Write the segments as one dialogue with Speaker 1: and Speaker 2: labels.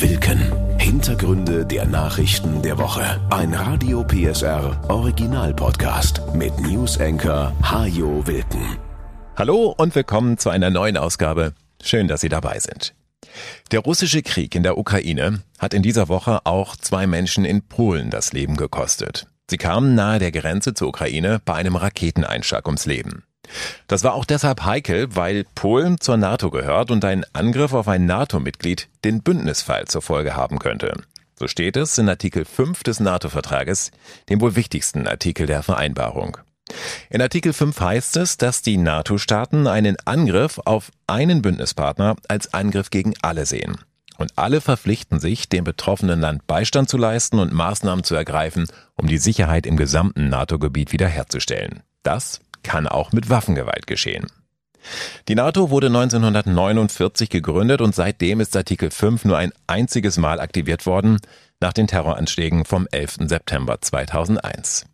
Speaker 1: Wilken. Hintergründe der Nachrichten der Woche. Ein Radio PSR Original Podcast mit News Anchor Hajo Wilken.
Speaker 2: Hallo und willkommen zu einer neuen Ausgabe. Schön, dass Sie dabei sind. Der russische Krieg in der Ukraine hat in dieser Woche auch zwei Menschen in Polen das Leben gekostet. Sie kamen nahe der Grenze zur Ukraine bei einem Raketeneinschlag ums Leben. Das war auch deshalb heikel, weil Polen zur NATO gehört und ein Angriff auf ein NATO-Mitglied den Bündnisfall zur Folge haben könnte. So steht es in Artikel 5 des NATO-Vertrages, dem wohl wichtigsten Artikel der Vereinbarung. In Artikel 5 heißt es, dass die NATO-Staaten einen Angriff auf einen Bündnispartner als Angriff gegen alle sehen. Und alle verpflichten sich, dem betroffenen Land Beistand zu leisten und Maßnahmen zu ergreifen, um die Sicherheit im gesamten NATO-Gebiet wiederherzustellen. Das kann auch mit Waffengewalt geschehen. Die NATO wurde 1949 gegründet und seitdem ist Artikel 5 nur ein einziges Mal aktiviert worden, nach den Terroranschlägen vom 11. September 2001.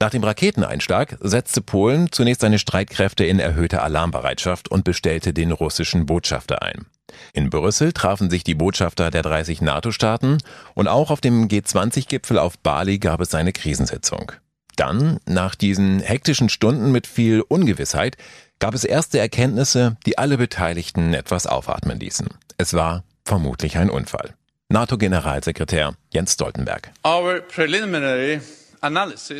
Speaker 2: Nach dem Raketeneinschlag setzte Polen zunächst seine Streitkräfte in erhöhte Alarmbereitschaft und bestellte den russischen Botschafter ein. In Brüssel trafen sich die Botschafter der 30 NATO-Staaten und auch auf dem G20-Gipfel auf Bali gab es eine Krisensitzung. Dann, nach diesen hektischen Stunden mit viel Ungewissheit, gab es erste Erkenntnisse, die alle Beteiligten etwas aufatmen ließen. Es war vermutlich ein Unfall. NATO-Generalsekretär Jens Stoltenberg.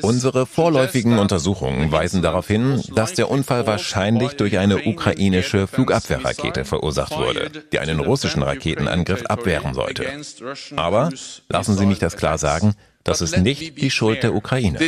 Speaker 2: Unsere vorläufigen Untersuchungen weisen darauf hin, dass der Unfall wahrscheinlich durch eine ukrainische Flugabwehrrakete verursacht wurde, die einen russischen Raketenangriff abwehren sollte. Aber lassen Sie mich das klar sagen, das ist nicht die Schuld der Ukraine.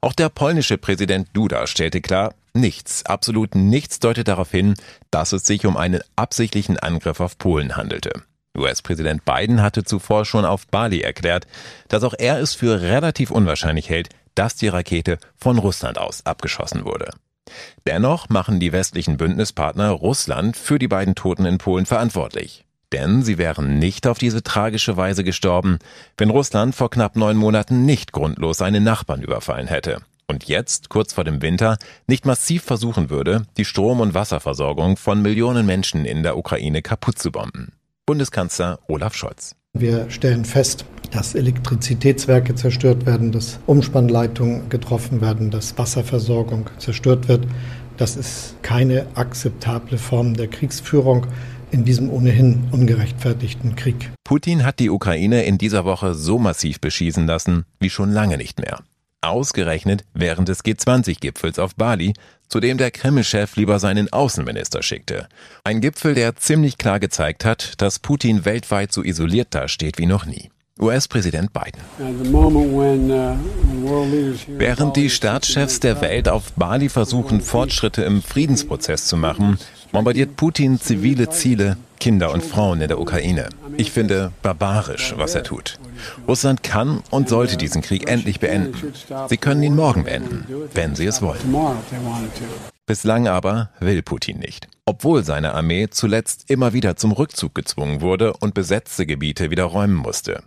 Speaker 2: Auch der polnische Präsident Duda stellte klar, nichts, absolut nichts deutet darauf hin, dass es sich um einen absichtlichen Angriff auf Polen handelte. US-Präsident Biden hatte zuvor schon auf Bali erklärt, dass auch er es für relativ unwahrscheinlich hält, dass die Rakete von Russland aus abgeschossen wurde. Dennoch machen die westlichen Bündnispartner Russland für die beiden Toten in Polen verantwortlich. Denn sie wären nicht auf diese tragische Weise gestorben, wenn Russland vor knapp neun Monaten nicht grundlos seine Nachbarn überfallen hätte und jetzt, kurz vor dem Winter, nicht massiv versuchen würde, die Strom- und Wasserversorgung von Millionen Menschen in der Ukraine kaputt zu bomben. Bundeskanzler Olaf Scholz.
Speaker 3: Wir stellen fest, dass Elektrizitätswerke zerstört werden, dass Umspannleitungen getroffen werden, dass Wasserversorgung zerstört wird. Das ist keine akzeptable Form der Kriegsführung in diesem ohnehin ungerechtfertigten Krieg.
Speaker 2: Putin hat die Ukraine in dieser Woche so massiv beschießen lassen wie schon lange nicht mehr. Ausgerechnet während des G20-Gipfels auf Bali, zu dem der Kreml-Chef lieber seinen Außenminister schickte. Ein Gipfel, der ziemlich klar gezeigt hat, dass Putin weltweit so isoliert dasteht wie noch nie. US-Präsident Biden. Uh, während die Staatschefs der Welt auf Bali versuchen, Fortschritte im Friedensprozess zu machen, bombardiert Putin zivile Ziele, Kinder und Frauen in der Ukraine. Ich finde barbarisch, was er tut. Russland kann und sollte diesen Krieg endlich beenden. Sie können ihn morgen beenden, wenn sie es wollen. Bislang aber will Putin nicht. Obwohl seine Armee zuletzt immer wieder zum Rückzug gezwungen wurde und besetzte Gebiete wieder räumen musste.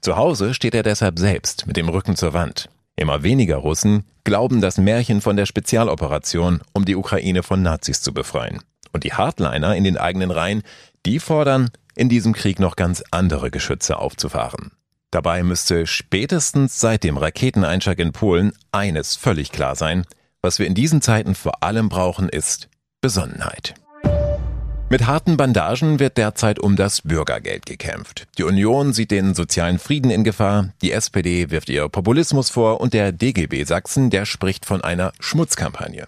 Speaker 2: Zu Hause steht er deshalb selbst mit dem Rücken zur Wand. Immer weniger Russen glauben das Märchen von der Spezialoperation, um die Ukraine von Nazis zu befreien. Und die Hardliner in den eigenen Reihen, die fordern, in diesem Krieg noch ganz andere Geschütze aufzufahren. Dabei müsste spätestens seit dem Raketeneinschlag in Polen eines völlig klar sein, was wir in diesen Zeiten vor allem brauchen, ist Besonnenheit. Mit harten Bandagen wird derzeit um das Bürgergeld gekämpft. Die Union sieht den sozialen Frieden in Gefahr, die SPD wirft ihr Populismus vor und der DGB Sachsen, der spricht von einer Schmutzkampagne.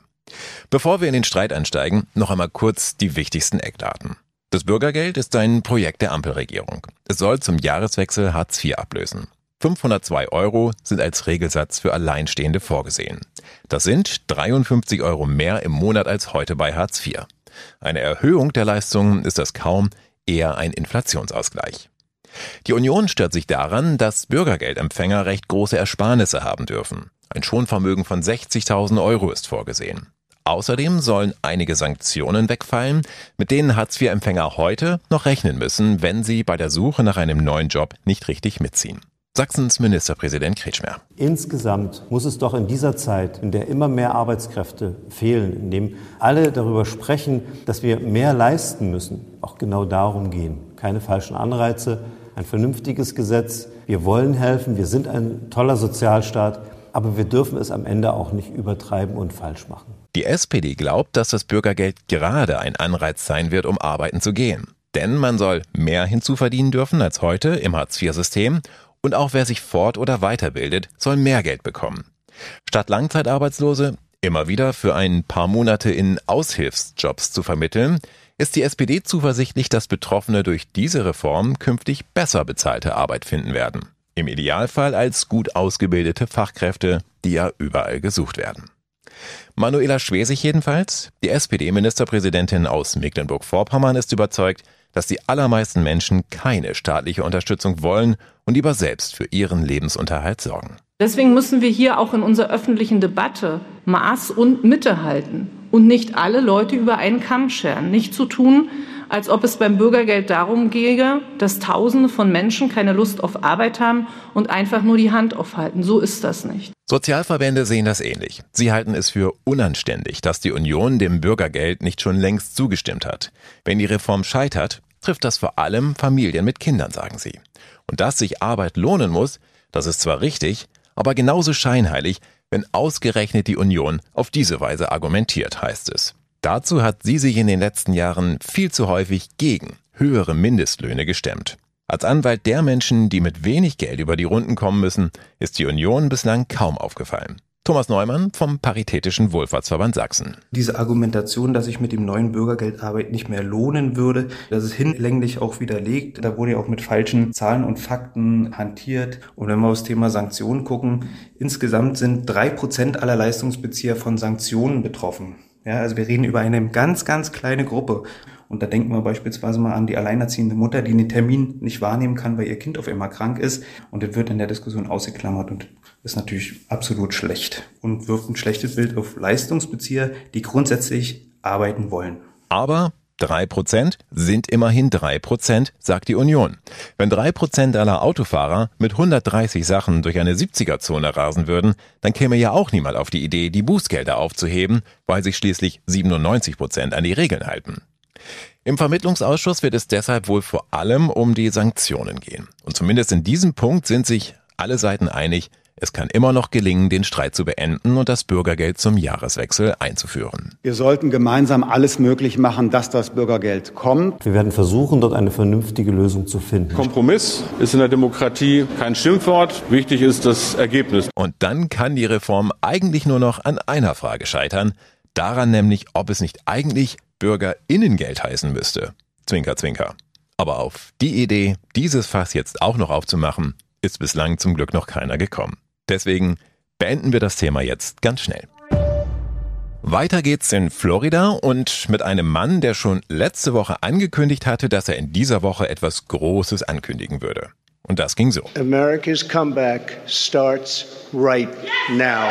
Speaker 2: Bevor wir in den Streit einsteigen, noch einmal kurz die wichtigsten Eckdaten. Das Bürgergeld ist ein Projekt der Ampelregierung. Es soll zum Jahreswechsel Hartz IV ablösen. 502 Euro sind als Regelsatz für Alleinstehende vorgesehen. Das sind 53 Euro mehr im Monat als heute bei Hartz IV. Eine Erhöhung der Leistungen ist das kaum, eher ein Inflationsausgleich. Die Union stört sich daran, dass Bürgergeldempfänger recht große Ersparnisse haben dürfen. Ein Schonvermögen von 60.000 Euro ist vorgesehen. Außerdem sollen einige Sanktionen wegfallen, mit denen Hartz-IV-Empfänger heute noch rechnen müssen, wenn sie bei der Suche nach einem neuen Job nicht richtig mitziehen. Sachsens Ministerpräsident Kretschmer.
Speaker 4: Insgesamt muss es doch in dieser Zeit, in der immer mehr Arbeitskräfte fehlen, in dem alle darüber sprechen, dass wir mehr leisten müssen, auch genau darum gehen. Keine falschen Anreize, ein vernünftiges Gesetz. Wir wollen helfen, wir sind ein toller Sozialstaat, aber wir dürfen es am Ende auch nicht übertreiben und falsch machen.
Speaker 2: Die SPD glaubt, dass das Bürgergeld gerade ein Anreiz sein wird, um arbeiten zu gehen. Denn man soll mehr hinzuverdienen dürfen als heute im Hartz-IV-System und auch wer sich fort- oder weiterbildet, soll mehr Geld bekommen. Statt Langzeitarbeitslose immer wieder für ein paar Monate in Aushilfsjobs zu vermitteln, ist die SPD zuversichtlich, dass Betroffene durch diese Reform künftig besser bezahlte Arbeit finden werden. Im Idealfall als gut ausgebildete Fachkräfte, die ja überall gesucht werden. Manuela Schwesig jedenfalls, die SPD-Ministerpräsidentin aus Mecklenburg-Vorpommern, ist überzeugt, dass die allermeisten Menschen keine staatliche Unterstützung wollen und lieber selbst für ihren Lebensunterhalt sorgen.
Speaker 5: Deswegen müssen wir hier auch in unserer öffentlichen Debatte Maß und Mitte halten und nicht alle Leute über einen Kamm scheren. Nicht zu tun, als ob es beim Bürgergeld darum gehe, dass Tausende von Menschen keine Lust auf Arbeit haben und einfach nur die Hand aufhalten. So ist das nicht.
Speaker 2: Sozialverbände sehen das ähnlich. Sie halten es für unanständig, dass die Union dem Bürgergeld nicht schon längst zugestimmt hat. Wenn die Reform scheitert, trifft das vor allem Familien mit Kindern, sagen sie. Und dass sich Arbeit lohnen muss, das ist zwar richtig, aber genauso scheinheilig, wenn ausgerechnet die Union auf diese Weise argumentiert, heißt es. Dazu hat sie sich in den letzten Jahren viel zu häufig gegen höhere Mindestlöhne gestemmt. Als Anwalt der Menschen, die mit wenig Geld über die Runden kommen müssen, ist die Union bislang kaum aufgefallen. Thomas Neumann vom Paritätischen Wohlfahrtsverband Sachsen.
Speaker 6: Diese Argumentation, dass sich mit dem neuen Bürgergeld Arbeit nicht mehr lohnen würde, das ist hinlänglich auch widerlegt. Da wurde ja auch mit falschen Zahlen und Fakten hantiert. Und wenn wir aufs Thema Sanktionen gucken, insgesamt sind drei Prozent aller Leistungsbezieher von Sanktionen betroffen. Ja, also wir reden über eine ganz, ganz kleine Gruppe. Und da denken wir beispielsweise mal an die alleinerziehende Mutter, die einen Termin nicht wahrnehmen kann, weil ihr Kind auf einmal krank ist. Und das wird in der Diskussion ausgeklammert und ist natürlich absolut schlecht und wirft ein schlechtes Bild auf Leistungsbezieher, die grundsätzlich arbeiten wollen.
Speaker 2: Aber Drei Prozent sind immerhin drei Prozent, sagt die Union. Wenn drei Prozent aller Autofahrer mit 130 Sachen durch eine 70er-Zone rasen würden, dann käme ja auch niemand auf die Idee, die Bußgelder aufzuheben, weil sich schließlich 97 Prozent an die Regeln halten. Im Vermittlungsausschuss wird es deshalb wohl vor allem um die Sanktionen gehen. Und zumindest in diesem Punkt sind sich alle Seiten einig, es kann immer noch gelingen, den Streit zu beenden und das Bürgergeld zum Jahreswechsel einzuführen.
Speaker 7: Wir sollten gemeinsam alles möglich machen, dass das Bürgergeld kommt.
Speaker 4: Wir werden versuchen, dort eine vernünftige Lösung zu finden.
Speaker 8: Kompromiss ist in der Demokratie kein Schimpfwort. Wichtig ist das Ergebnis.
Speaker 2: Und dann kann die Reform eigentlich nur noch an einer Frage scheitern. Daran nämlich, ob es nicht eigentlich Bürgerinnengeld heißen müsste. Zwinker, zwinker. Aber auf die Idee, dieses Fass jetzt auch noch aufzumachen, ist bislang zum Glück noch keiner gekommen. Deswegen beenden wir das Thema jetzt ganz schnell. Weiter geht's in Florida und mit einem Mann, der schon letzte Woche angekündigt hatte, dass er in dieser Woche etwas Großes ankündigen würde. Und das ging so.
Speaker 9: America's comeback starts right now.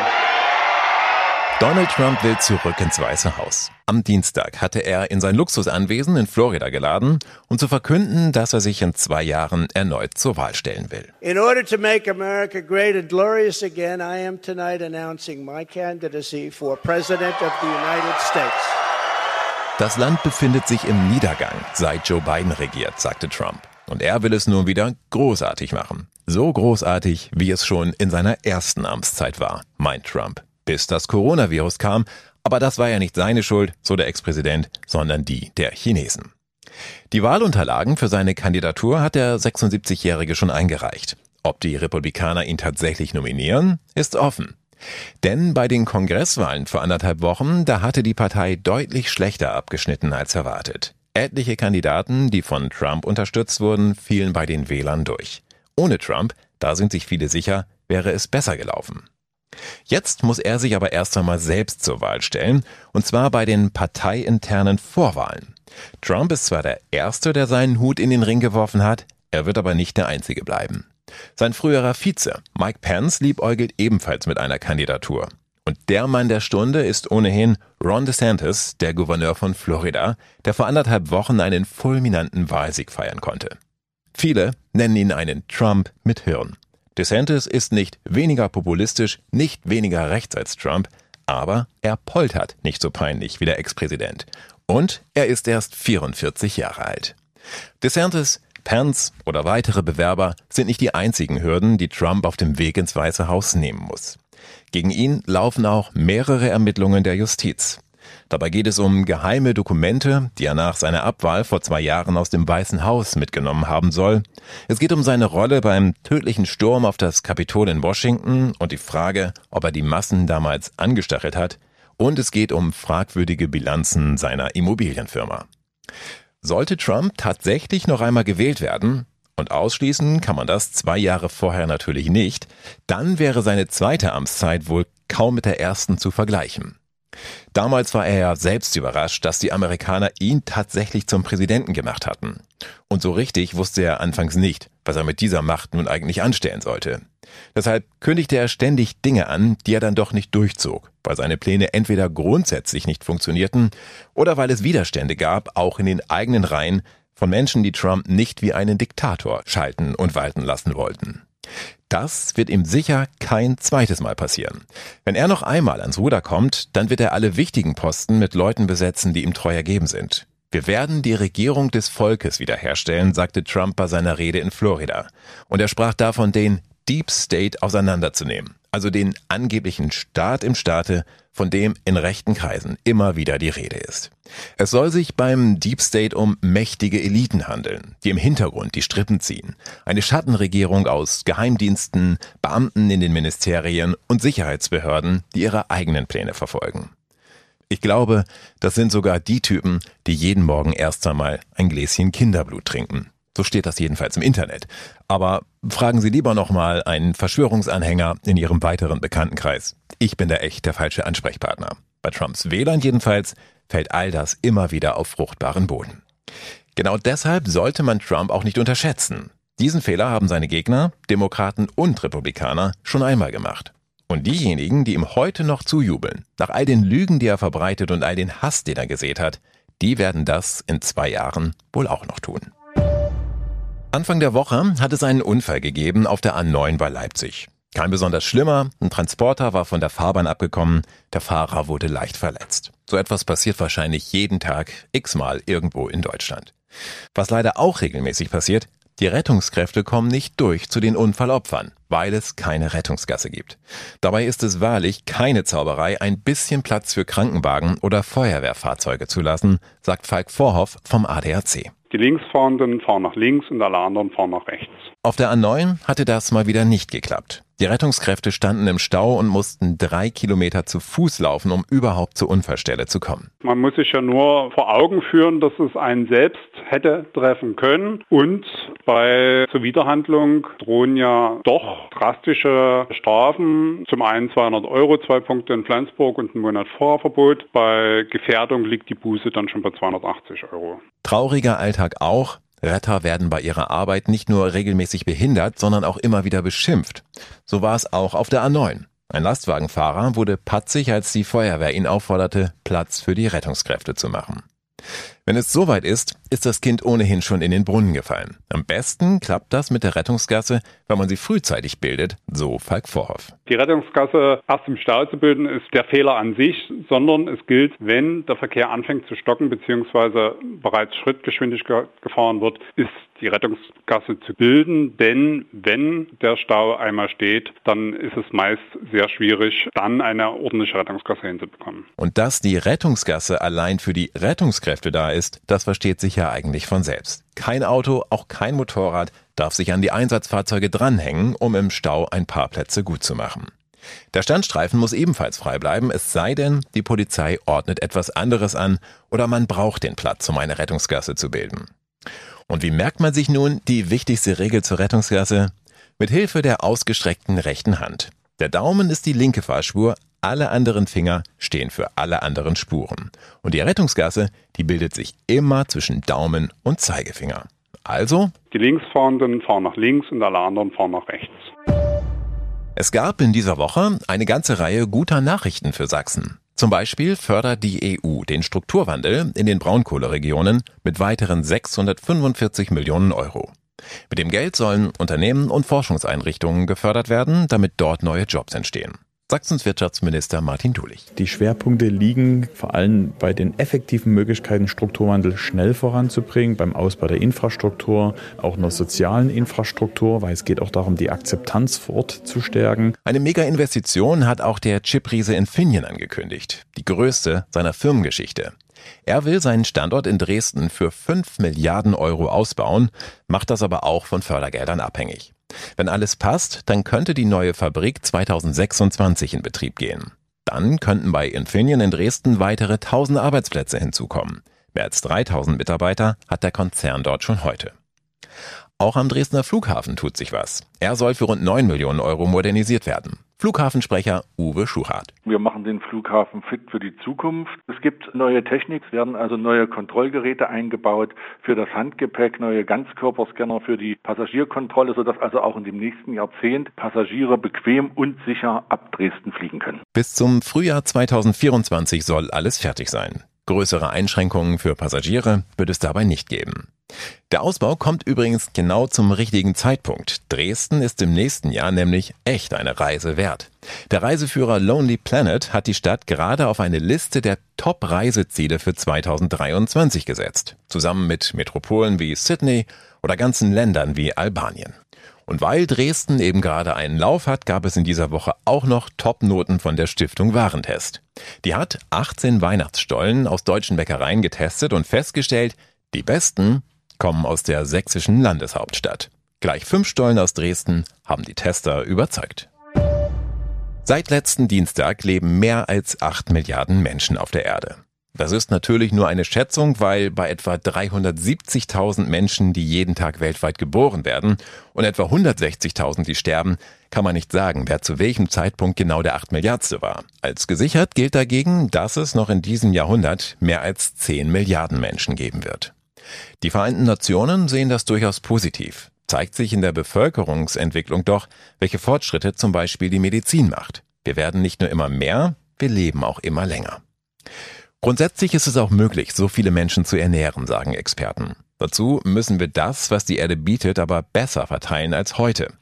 Speaker 2: Donald Trump will zurück ins Weiße Haus. Am Dienstag hatte er in sein Luxusanwesen in Florida geladen, um zu verkünden, dass er sich in zwei Jahren erneut zur Wahl stellen will.
Speaker 9: In order to make America great and glorious again, I am tonight announcing my candidacy for President of the United States.
Speaker 2: Das Land befindet sich im Niedergang, seit Joe Biden regiert, sagte Trump. Und er will es nun wieder großartig machen. So großartig, wie es schon in seiner ersten Amtszeit war, meint Trump bis das Coronavirus kam, aber das war ja nicht seine Schuld, so der Ex-Präsident, sondern die der Chinesen. Die Wahlunterlagen für seine Kandidatur hat der 76-Jährige schon eingereicht. Ob die Republikaner ihn tatsächlich nominieren, ist offen. Denn bei den Kongresswahlen vor anderthalb Wochen, da hatte die Partei deutlich schlechter abgeschnitten als erwartet. Etliche Kandidaten, die von Trump unterstützt wurden, fielen bei den Wählern durch. Ohne Trump, da sind sich viele sicher, wäre es besser gelaufen. Jetzt muss er sich aber erst einmal selbst zur Wahl stellen, und zwar bei den parteiinternen Vorwahlen. Trump ist zwar der Erste, der seinen Hut in den Ring geworfen hat, er wird aber nicht der Einzige bleiben. Sein früherer Vize, Mike Pence, liebäugelt ebenfalls mit einer Kandidatur. Und der Mann der Stunde ist ohnehin Ron DeSantis, der Gouverneur von Florida, der vor anderthalb Wochen einen fulminanten Wahlsieg feiern konnte. Viele nennen ihn einen Trump mit Hirn. DeSantis ist nicht weniger populistisch, nicht weniger rechts als Trump, aber er poltert nicht so peinlich wie der Ex-Präsident. Und er ist erst 44 Jahre alt. DeSantis, Pence oder weitere Bewerber sind nicht die einzigen Hürden, die Trump auf dem Weg ins Weiße Haus nehmen muss. Gegen ihn laufen auch mehrere Ermittlungen der Justiz. Dabei geht es um geheime Dokumente, die er nach seiner Abwahl vor zwei Jahren aus dem Weißen Haus mitgenommen haben soll. Es geht um seine Rolle beim tödlichen Sturm auf das Kapitol in Washington und die Frage, ob er die Massen damals angestachelt hat. Und es geht um fragwürdige Bilanzen seiner Immobilienfirma. Sollte Trump tatsächlich noch einmal gewählt werden, und ausschließen kann man das zwei Jahre vorher natürlich nicht, dann wäre seine zweite Amtszeit wohl kaum mit der ersten zu vergleichen. Damals war er ja selbst überrascht, dass die Amerikaner ihn tatsächlich zum Präsidenten gemacht hatten. Und so richtig wusste er anfangs nicht, was er mit dieser Macht nun eigentlich anstellen sollte. Deshalb kündigte er ständig Dinge an, die er dann doch nicht durchzog, weil seine Pläne entweder grundsätzlich nicht funktionierten oder weil es Widerstände gab, auch in den eigenen Reihen, von Menschen, die Trump nicht wie einen Diktator schalten und walten lassen wollten. Das wird ihm sicher kein zweites Mal passieren. Wenn er noch einmal ans Ruder kommt, dann wird er alle wichtigen Posten mit Leuten besetzen, die ihm treu ergeben sind. Wir werden die Regierung des Volkes wiederherstellen, sagte Trump bei seiner Rede in Florida. Und er sprach davon, den Deep State auseinanderzunehmen, also den angeblichen Staat im Staate, von dem in rechten Kreisen immer wieder die Rede ist. Es soll sich beim Deep State um mächtige Eliten handeln, die im Hintergrund die Strippen ziehen. Eine Schattenregierung aus Geheimdiensten, Beamten in den Ministerien und Sicherheitsbehörden, die ihre eigenen Pläne verfolgen. Ich glaube, das sind sogar die Typen, die jeden Morgen erst einmal ein Gläschen Kinderblut trinken. So steht das jedenfalls im Internet. Aber fragen Sie lieber nochmal einen Verschwörungsanhänger in Ihrem weiteren Bekanntenkreis. Ich bin da echt der falsche Ansprechpartner. Bei Trumps Wählern jedenfalls fällt all das immer wieder auf fruchtbaren Boden. Genau deshalb sollte man Trump auch nicht unterschätzen. Diesen Fehler haben seine Gegner, Demokraten und Republikaner, schon einmal gemacht. Und diejenigen, die ihm heute noch zujubeln, nach all den Lügen, die er verbreitet und all den Hass, den er gesät hat, die werden das in zwei Jahren wohl auch noch tun. Anfang der Woche hat es einen Unfall gegeben auf der A9 bei Leipzig. Kein besonders schlimmer, ein Transporter war von der Fahrbahn abgekommen, der Fahrer wurde leicht verletzt. So etwas passiert wahrscheinlich jeden Tag x-mal irgendwo in Deutschland. Was leider auch regelmäßig passiert, die Rettungskräfte kommen nicht durch zu den Unfallopfern, weil es keine Rettungsgasse gibt. Dabei ist es wahrlich keine Zauberei, ein bisschen Platz für Krankenwagen oder Feuerwehrfahrzeuge zu lassen, sagt Falk Vorhoff vom ADAC.
Speaker 10: Die Linksfahrenden fahren nach links und alle anderen fahren nach rechts.
Speaker 2: Auf der A9 hatte das mal wieder nicht geklappt. Die Rettungskräfte standen im Stau und mussten drei Kilometer zu Fuß laufen, um überhaupt zur Unfallstelle zu kommen.
Speaker 10: Man muss sich ja nur vor Augen führen, dass es einen selbst hätte treffen können. Und bei Zuwiderhandlung drohen ja doch drastische Strafen. Zum einen 200 Euro, zwei Punkte in Flensburg und ein Monat Fahrverbot. Bei Gefährdung liegt die Buße dann schon bei 280 Euro.
Speaker 2: Trauriger Alltag auch. Retter werden bei ihrer Arbeit nicht nur regelmäßig behindert, sondern auch immer wieder beschimpft. So war es auch auf der A9. Ein Lastwagenfahrer wurde patzig, als die Feuerwehr ihn aufforderte, Platz für die Rettungskräfte zu machen. Wenn es soweit ist, ist das Kind ohnehin schon in den Brunnen gefallen. Am besten klappt das mit der Rettungsgasse, wenn man sie frühzeitig bildet, so Falk Vorhoff.
Speaker 10: Die Rettungsgasse erst im Stau zu bilden, ist der Fehler an sich, sondern es gilt, wenn der Verkehr anfängt zu stocken bzw. bereits Schrittgeschwindigkeit gefahren wird, ist die Rettungsgasse zu bilden, denn wenn der Stau einmal steht, dann ist es meist sehr schwierig, dann eine ordentliche Rettungsgasse hinzubekommen.
Speaker 2: Und dass die Rettungsgasse allein für die Rettungskräfte da ist, das versteht sich ja eigentlich von selbst. Kein Auto, auch kein Motorrad darf sich an die Einsatzfahrzeuge dranhängen, um im Stau ein paar Plätze gut zu machen. Der Standstreifen muss ebenfalls frei bleiben, es sei denn, die Polizei ordnet etwas anderes an oder man braucht den Platz, um eine Rettungsgasse zu bilden. Und wie merkt man sich nun die wichtigste Regel zur Rettungsgasse? Mit Hilfe der ausgestreckten rechten Hand. Der Daumen ist die linke Fahrspur, alle anderen Finger stehen für alle anderen Spuren. Und die Rettungsgasse, die bildet sich immer zwischen Daumen und Zeigefinger. Also?
Speaker 10: Die Linksfahrenden fahren nach links und alle anderen fahren nach rechts.
Speaker 2: Es gab in dieser Woche eine ganze Reihe guter Nachrichten für Sachsen. Zum Beispiel fördert die EU den Strukturwandel in den Braunkohleregionen mit weiteren 645 Millionen Euro. Mit dem Geld sollen Unternehmen und Forschungseinrichtungen gefördert werden, damit dort neue Jobs entstehen. Sachsens Wirtschaftsminister Martin Dulich.
Speaker 11: Die Schwerpunkte liegen vor allem bei den effektiven Möglichkeiten, Strukturwandel schnell voranzubringen, beim Ausbau der Infrastruktur, auch einer sozialen Infrastruktur, weil es geht auch darum, die Akzeptanz vor Ort zu stärken.
Speaker 2: Eine Mega-Investition hat auch der Chipriese Infineon angekündigt, die größte seiner Firmengeschichte. Er will seinen Standort in Dresden für 5 Milliarden Euro ausbauen, macht das aber auch von Fördergeldern abhängig. Wenn alles passt, dann könnte die neue Fabrik 2026 in Betrieb gehen. Dann könnten bei Infineon in Dresden weitere 1000 Arbeitsplätze hinzukommen. Mehr als 3000 Mitarbeiter hat der Konzern dort schon heute. Auch am Dresdner Flughafen tut sich was. Er soll für rund 9 Millionen Euro modernisiert werden. Flughafensprecher Uwe Schuchart.
Speaker 12: Wir machen den Flughafen fit für die Zukunft. Es gibt neue Technik, es werden also neue Kontrollgeräte eingebaut für das Handgepäck, neue Ganzkörperscanner für die Passagierkontrolle, sodass also auch in dem nächsten Jahrzehnt Passagiere bequem und sicher ab Dresden fliegen können.
Speaker 2: Bis zum Frühjahr 2024 soll alles fertig sein. Größere Einschränkungen für Passagiere wird es dabei nicht geben. Der Ausbau kommt übrigens genau zum richtigen Zeitpunkt. Dresden ist im nächsten Jahr nämlich echt eine Reise wert. Der Reiseführer Lonely Planet hat die Stadt gerade auf eine Liste der Top-Reiseziele für 2023 gesetzt, zusammen mit Metropolen wie Sydney oder ganzen Ländern wie Albanien. Und weil Dresden eben gerade einen Lauf hat, gab es in dieser Woche auch noch Top-Noten von der Stiftung Warentest. Die hat 18 Weihnachtsstollen aus deutschen Bäckereien getestet und festgestellt, die besten kommen aus der sächsischen Landeshauptstadt. Gleich fünf Stollen aus Dresden haben die Tester überzeugt. Seit letzten Dienstag leben mehr als acht Milliarden Menschen auf der Erde. Das ist natürlich nur eine Schätzung, weil bei etwa 370.000 Menschen, die jeden Tag weltweit geboren werden und etwa 160.000, die sterben, kann man nicht sagen, wer zu welchem Zeitpunkt genau der 8 Milliardste war. Als gesichert gilt dagegen, dass es noch in diesem Jahrhundert mehr als 10 Milliarden Menschen geben wird. Die Vereinten Nationen sehen das durchaus positiv. Zeigt sich in der Bevölkerungsentwicklung doch, welche Fortschritte zum Beispiel die Medizin macht. Wir werden nicht nur immer mehr, wir leben auch immer länger. Grundsätzlich ist es auch möglich, so viele Menschen zu ernähren, sagen Experten. Dazu müssen wir das, was die Erde bietet, aber besser verteilen als heute.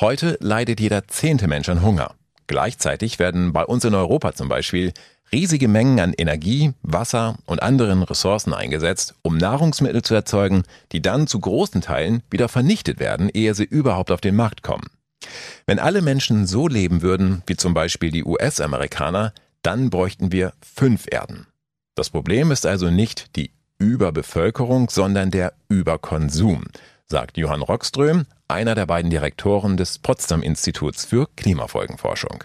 Speaker 2: Heute leidet jeder zehnte Mensch an Hunger. Gleichzeitig werden bei uns in Europa zum Beispiel riesige Mengen an Energie, Wasser und anderen Ressourcen eingesetzt, um Nahrungsmittel zu erzeugen, die dann zu großen Teilen wieder vernichtet werden, ehe sie überhaupt auf den Markt kommen. Wenn alle Menschen so leben würden, wie zum Beispiel die US-Amerikaner, dann bräuchten wir fünf Erden. Das Problem ist also nicht die Überbevölkerung, sondern der Überkonsum, sagt Johann Rockström, einer der beiden Direktoren des Potsdam Instituts für Klimafolgenforschung.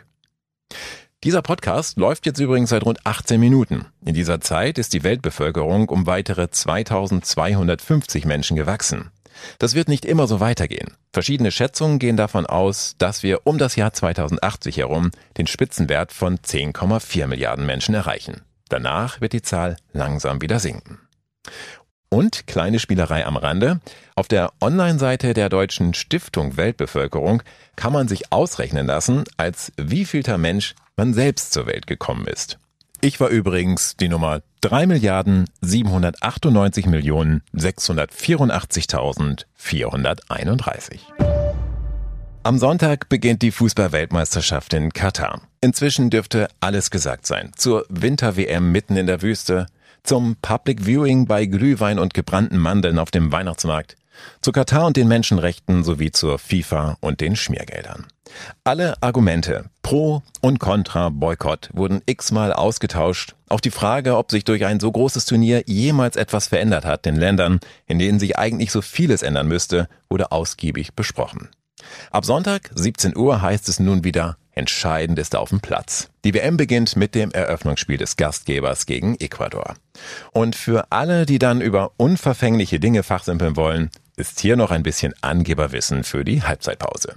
Speaker 2: Dieser Podcast läuft jetzt übrigens seit rund 18 Minuten. In dieser Zeit ist die Weltbevölkerung um weitere 2250 Menschen gewachsen. Das wird nicht immer so weitergehen. Verschiedene Schätzungen gehen davon aus, dass wir um das Jahr 2080 herum den Spitzenwert von 10,4 Milliarden Menschen erreichen. Danach wird die Zahl langsam wieder sinken. Und kleine Spielerei am Rande. Auf der Online-Seite der deutschen Stiftung Weltbevölkerung kann man sich ausrechnen lassen, als wievielter Mensch man selbst zur Welt gekommen ist. Ich war übrigens die Nummer 3 Milliarden 798 Millionen 684.431. Am Sonntag beginnt die Fußball-Weltmeisterschaft in Katar. Inzwischen dürfte alles gesagt sein. Zur Winter-WM mitten in der Wüste, zum Public Viewing bei Glühwein und gebrannten Mandeln auf dem Weihnachtsmarkt, zu Katar und den Menschenrechten sowie zur FIFA und den Schmiergeldern. Alle Argumente pro und contra Boykott wurden x-mal ausgetauscht. Auch die Frage, ob sich durch ein so großes Turnier jemals etwas verändert hat in Ländern, in denen sich eigentlich so vieles ändern müsste, wurde ausgiebig besprochen. Ab Sonntag 17 Uhr heißt es nun wieder Entscheidend ist auf dem Platz. Die WM beginnt mit dem Eröffnungsspiel des Gastgebers gegen Ecuador. Und für alle, die dann über unverfängliche Dinge fachsimpeln wollen, ist hier noch ein bisschen Angeberwissen für die Halbzeitpause.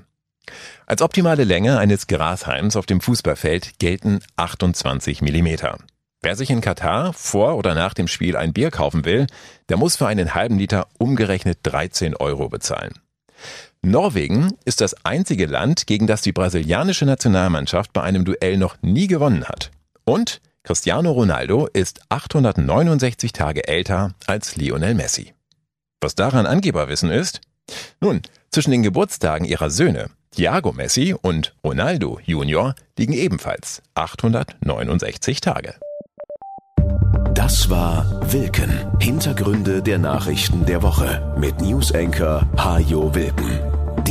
Speaker 2: Als optimale Länge eines Grasheims auf dem Fußballfeld gelten 28 Millimeter. Wer sich in Katar vor oder nach dem Spiel ein Bier kaufen will, der muss für einen halben Liter umgerechnet 13 Euro bezahlen. Norwegen ist das einzige Land, gegen das die brasilianische Nationalmannschaft bei einem Duell noch nie gewonnen hat. Und Cristiano Ronaldo ist 869 Tage älter als Lionel Messi. Was daran Angeberwissen ist? Nun, zwischen den Geburtstagen ihrer Söhne Thiago Messi und Ronaldo Junior liegen ebenfalls 869 Tage.
Speaker 1: Das war Wilken. Hintergründe der Nachrichten der Woche mit Newsenker Hajo Wilken.